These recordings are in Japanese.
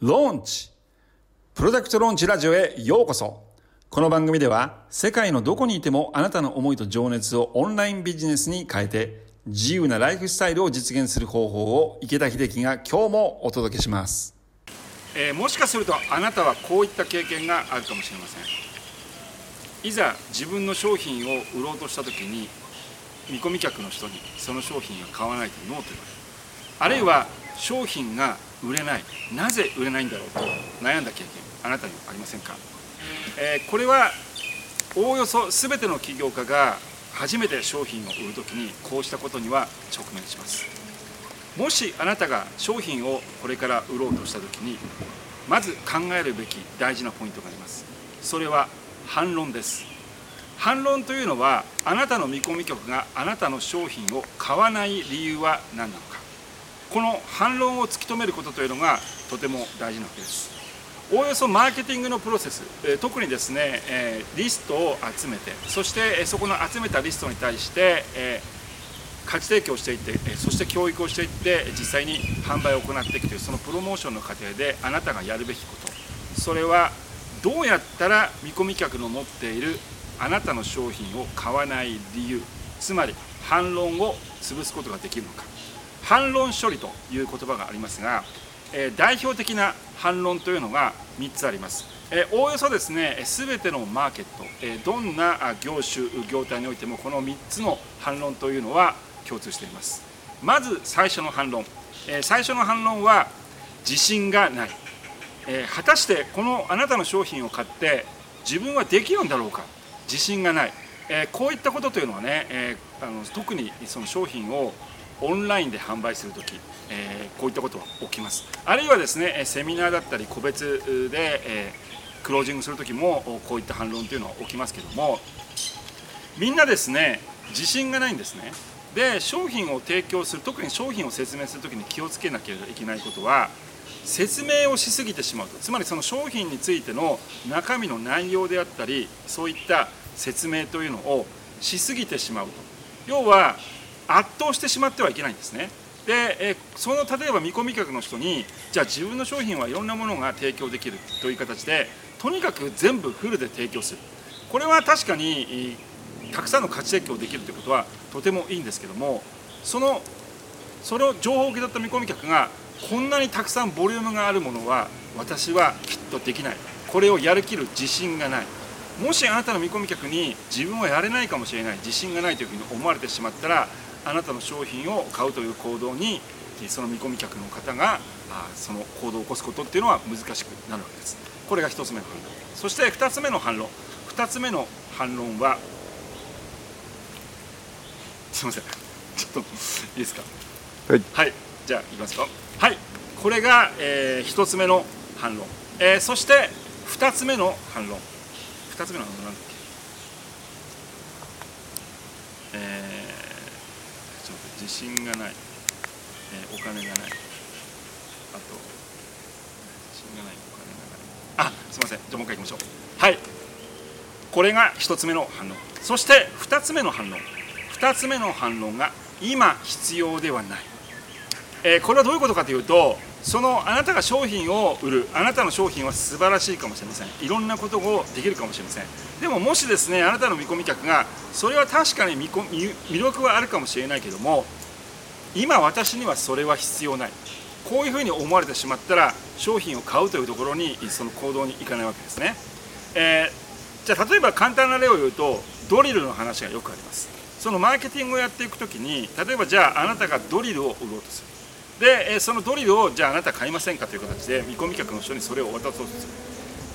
ローンチプロダクトローンチラジオへようこそ。この番組では世界のどこにいてもあなたの思いと情熱をオンラインビジネスに変えて自由なライフスタイルを実現する方法を池田秀樹が今日もお届けします、えーもしかするとあなたはこういった経験があるかもしれません。いざ自分の商品を売ろうとした時に見込み客の人にその商品が買わないとノーと言われるあるいは商品が売れない。なぜ売れないんだろうと悩んだ経験あなたにありませんか、えーこれはおおよそ全ての起業家が初めて商品を売るときにこうしたことには直面します。もしあなたが商品をこれから売ろうとしたときにまず考えるべき大事なポイントがあります。それは反論です。反論というのはあなたの見込み客があなたの商品を買わない理由は何なのか。この反論を突き止めることというのがとても大事なわけです。おおよそマーケティングのプロセス特にですね、リストを集めてそしてそこの集めたリストに対して、価値提供していってそして教育をしていって実際に販売を行っていくというそのプロモーションの過程であなたがやるべきこと。それはどうやったら見込み客の持っているあなたの商品を買わない理由。つまり反論を潰すことができるのか。反論処理という言葉がありますが、え代表的な反論というのが3つあります。えおおよそですね、すべてのマーケット、えどんな業種、業態においても、この3つの反論というのは共通しています。まず最初の反論、え最初の反論は、自信がない、え果たしてこのあなたの商品を買って、自分はできるんだろうか、自信がない、えこういったことというのはね、えあの特にその商品をオンラインで販売するとき、えーこういったことは起きます。あるいはですね、セミナーだったり個別で、えークロージングするときもこういった反論というのは起きますけども、みんなですね、自信がないんですね。で、商品を提供する、特に商品を説明するときに気をつけなければいけないことは、説明をしすぎてしまうと、つまりその商品についての中身の内容であったり、そういった説明というのをしすぎてしまうと。要は圧倒してしまってはいけないんですね。で、その例えば見込み客の人にじゃあ自分の商品はいろんなものが提供できるという形でとにかく全部フルで提供する。これは確かにたくさんの価値提供できるということはとてもいいんですけどもそのその情報を受け取った見込み客がこんなにたくさんボリュームがあるものは私はきっとできない。これをやるきる自信がない。もしあなたの見込み客に自分はやれないかもしれない自信がないというふうに思われてしまったらあなたの商品を買うという行動にえその見込み客の方があその行動を起こすことっていうのは難しくなるわけです。これが1つ目の反論。そして2つ目の反論。2つ目の反論はすいません。ちょっといいですか？はい。はい、じゃあいきますよ。はい、これが、えー、1つ目の反論、えーそして2つ目の反論。2つ目の反論なんだっけえー、ちょっと待って自信がない、えーお金がない、あと、自信がない、お金がない。あ、すいません、じゃあもう一回いきましょう。はい、これが1つ目の反論。そして2つ目の反論。2つ目の反論が今必要ではない。えーこれはどういうことかというとそのあなたが商品を売るあなたの商品は素晴らしいかもしれません。いろんなことをできるかもしれません。でももしですねあなたの見込み客がそれは確かに見込み魅力はあるかもしれないけども今私にはそれは必要ない。こういうふうに思われてしまったら商品を買うというところにその行動に行かないわけですね、えーじゃあ例えば簡単な例を言うとドリルの話がよくあります。そのマーケティングをやっていくときに例えばじゃああなたがドリルを売ろうとする。でえそのドリルをじゃああなた買いませんかという形で見込み客の人にそれを渡そうとする。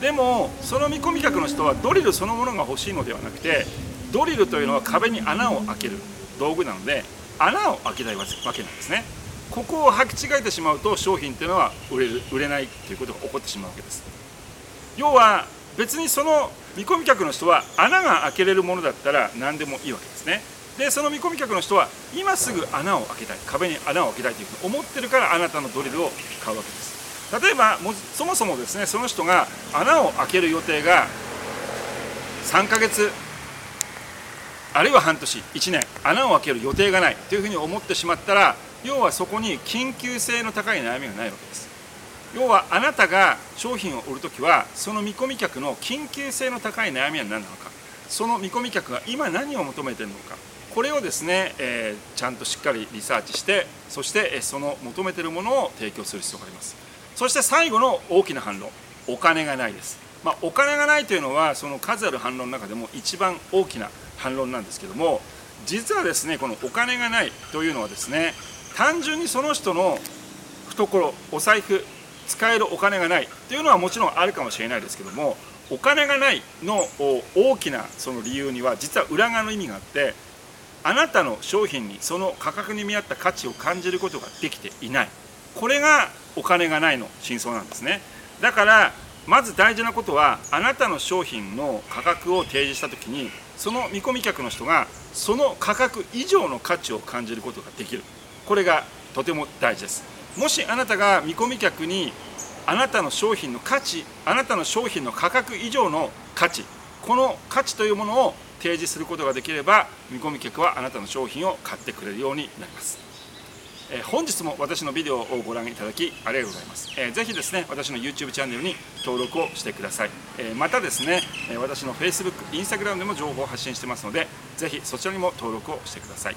でもその見込み客の人はドリルそのものが欲しいのではなくてドリルというのは壁に穴を開ける。道具なので穴を開けたいわけなんですね。ここを履き違えてしまうと商品っていうのは売れる売れないということが起こってしまうわけです。要は別にその見込み客の人は穴が開けれるものだったら何でもいいわけですね。でその見込み客の人は今すぐ穴を開けたい。壁に穴を開けたいというふうに思ってるからあなたのドリルを買うわけです。例えばもそもそもですねその人が穴を開ける予定が3ヶ月あるいは半年1年穴を開ける予定がないというふうに思ってしまったら要はそこに緊急性の高い悩みがないわけです。要はあなたが商品を売るときはその見込み客の緊急性の高い悩みは何なのか。その見込み客が今何を求めているのか。これをですね、えー、ちゃんとしっかりリサーチしてそしてその求めているものを提供する必要があります。そして最後の大きな反論。お金がないです、まあ、お金がないというのはその数ある反論の中でも一番大きな反論なんですけども実はですねこのお金がないというのはですね単純にその人の懐お財布使えるお金がないというのはもちろんあるかもしれないですけどもお金がないの大きなその理由には実は裏側の意味があってあなたの商品にその価格に見合った価値を感じることができていない。これがお金がないの真相なんですね。だからまず大事なことはあなたの商品の価格を提示した時にその見込み客の人がその価格以上の価値を感じることができる。これがとても大事です。もしあなたが見込み客にあなたの商品の価値あなたの商品の価格以上の価値この価値というものを提示することができれば見込み客はあなたの商品を買ってくれるようになります、えー、本日も私のビデオをご覧いただきありがとうございます、えー、ぜひですね私の YouTube チャンネルに登録をしてください、えー、またですね私の Facebook、Instagram でも情報を発信してますのでぜひそちらにも登録をしてください。